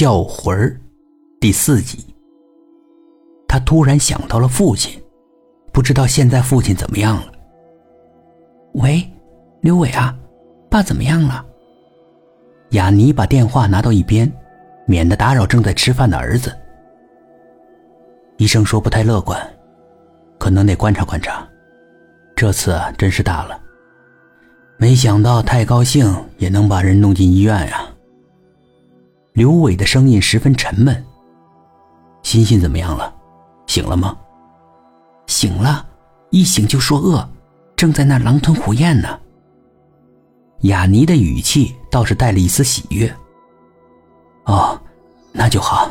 叫魂儿第四集。他突然想到了父亲，不知道现在父亲怎么样了。喂，刘伟啊，爸怎么样了？雅尼把电话拿到一边，免得打扰正在吃饭的儿子。医生说不太乐观，可能得观察观察。这次真是大了，没想到太高兴也能把人弄进医院呀。刘伟的声音十分沉闷。欣欣怎么样了？醒了吗？醒了，一醒就说饿，正在那狼吞虎咽呢。雅尼的语气倒是带了一丝喜悦。哦，那就好，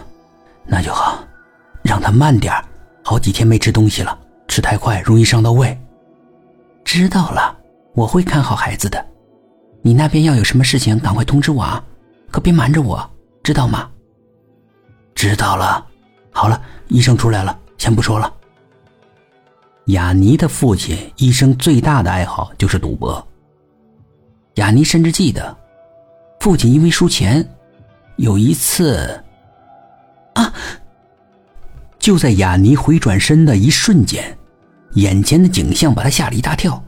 那就好，让他慢点好几天没吃东西了，吃太快容易伤到胃。知道了，我会看好孩子的。你那边要有什么事情，赶快通知我啊，可别瞒着我，知道吗？知道了。好了，医生出来了，先不说了。雅尼的父亲一生最大的爱好就是赌博。雅尼甚至记得，父亲因为输钱，有一次，啊！就在雅尼回转身的一瞬间。眼前的景象把他吓了一大跳。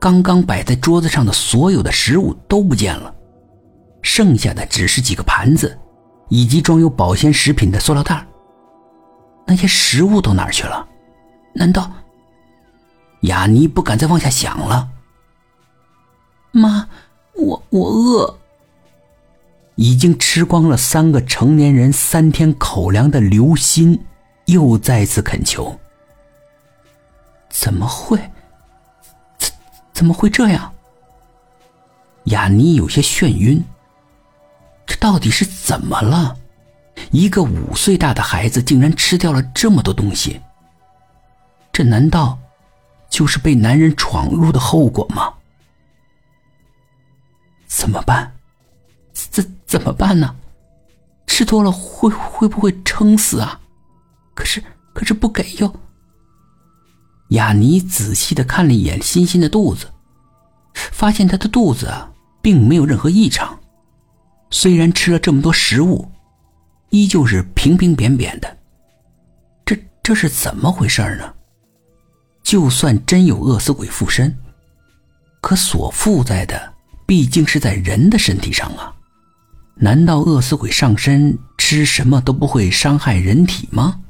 刚刚摆在桌子上的所有的食物都不见了，剩下的只是几个盘子，以及装有保鲜食品的塑料袋。那些食物都哪儿去了？难道……雅尼不敢再往下想了。妈，我我饿。已经吃光了三个成年人三天口粮的刘鑫，又再次恳求。怎么会？怎怎么会这样？雅尼有些眩晕。这到底是怎么了？一个五岁大的孩子竟然吃掉了这么多东西。这难道就是被男人闯入的后果吗？怎么办？怎怎么办呢？吃多了会会不会撑死啊？可是可是不给又。雅尼仔细的看了一眼欣欣的肚子，发现她的肚子并没有任何异常，虽然吃了这么多食物，依旧是平平扁扁的。这这是怎么回事呢？就算真有饿死鬼附身，可所附在的毕竟是在人的身体上啊！难道饿死鬼上身吃什么都不会伤害人体吗？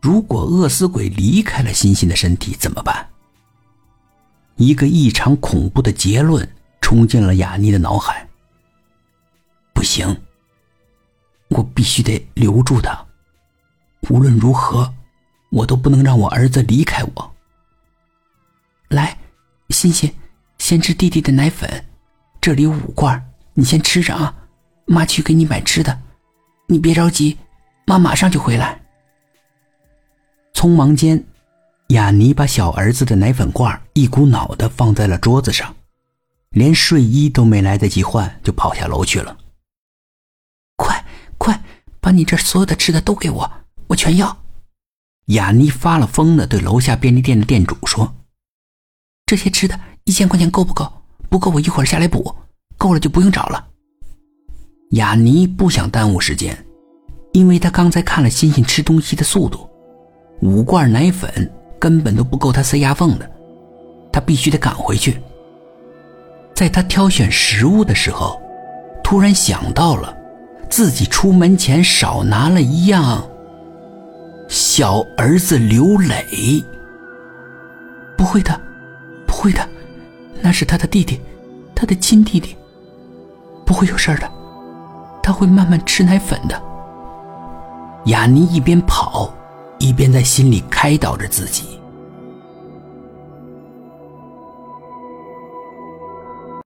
如果饿死鬼离开了欣欣的身体怎么办？一个异常恐怖的结论冲进了雅妮的脑海。不行，我必须得留住他，无论如何，我都不能让我儿子离开我。来，欣欣，先吃弟弟的奶粉，这里有五罐，你先吃着啊，妈去给你买吃的，你别着急，妈马上就回来。匆忙间，雅尼把小儿子的奶粉罐一股脑的放在了桌子上，连睡衣都没来得及换，就跑下楼去了。把你这所有的吃的都给我，我全要！雅尼发了疯的对楼下便利店的店主说：“这些吃的一千块钱够不够？不够我一会儿下来补，够了就不用找了。”雅尼不想耽误时间，因为他刚才看了欣欣吃东西的速度。五罐奶粉根本都不够他塞牙缝的，他必须得赶回去。在他挑选食物的时候，突然想到了自己出门前少拿了一样。小儿子刘磊，不会的，不会的，那是他的弟弟，他的亲弟弟，不会有事的，他会慢慢吃奶粉的。雅妮一边跑。一边在心里开导着自己。